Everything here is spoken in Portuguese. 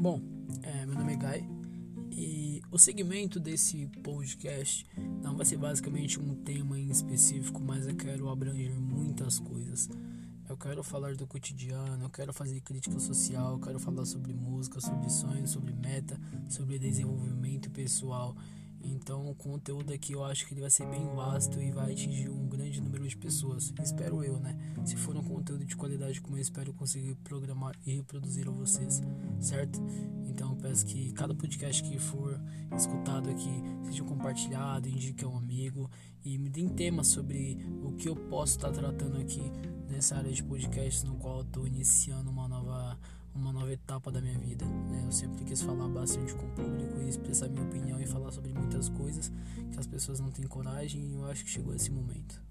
Bom, é, meu nome é Guy e o segmento desse podcast não vai ser basicamente um tema em específico, mas eu quero abranger muitas coisas. Eu quero falar do cotidiano, eu quero fazer crítica social, eu quero falar sobre música, sobre sonhos, sobre meta, sobre desenvolvimento pessoal. Então o conteúdo aqui eu acho que ele vai ser bem vasto e vai atingir um grande número de pessoas. Espero eu, né? Se for um conteúdo de qualidade como eu espero conseguir programar e reproduzir a vocês, certo? Então peço que cada podcast que for escutado aqui seja compartilhado, indique a um amigo e me deem temas sobre o que eu posso estar tratando aqui nessa área de podcast no qual eu estou iniciando uma nova uma nova etapa da minha vida. Né? Eu sempre quis falar bastante com o público e expressar minha opinião e falar sobre muitas coisas que as pessoas não têm coragem e eu acho que chegou esse momento.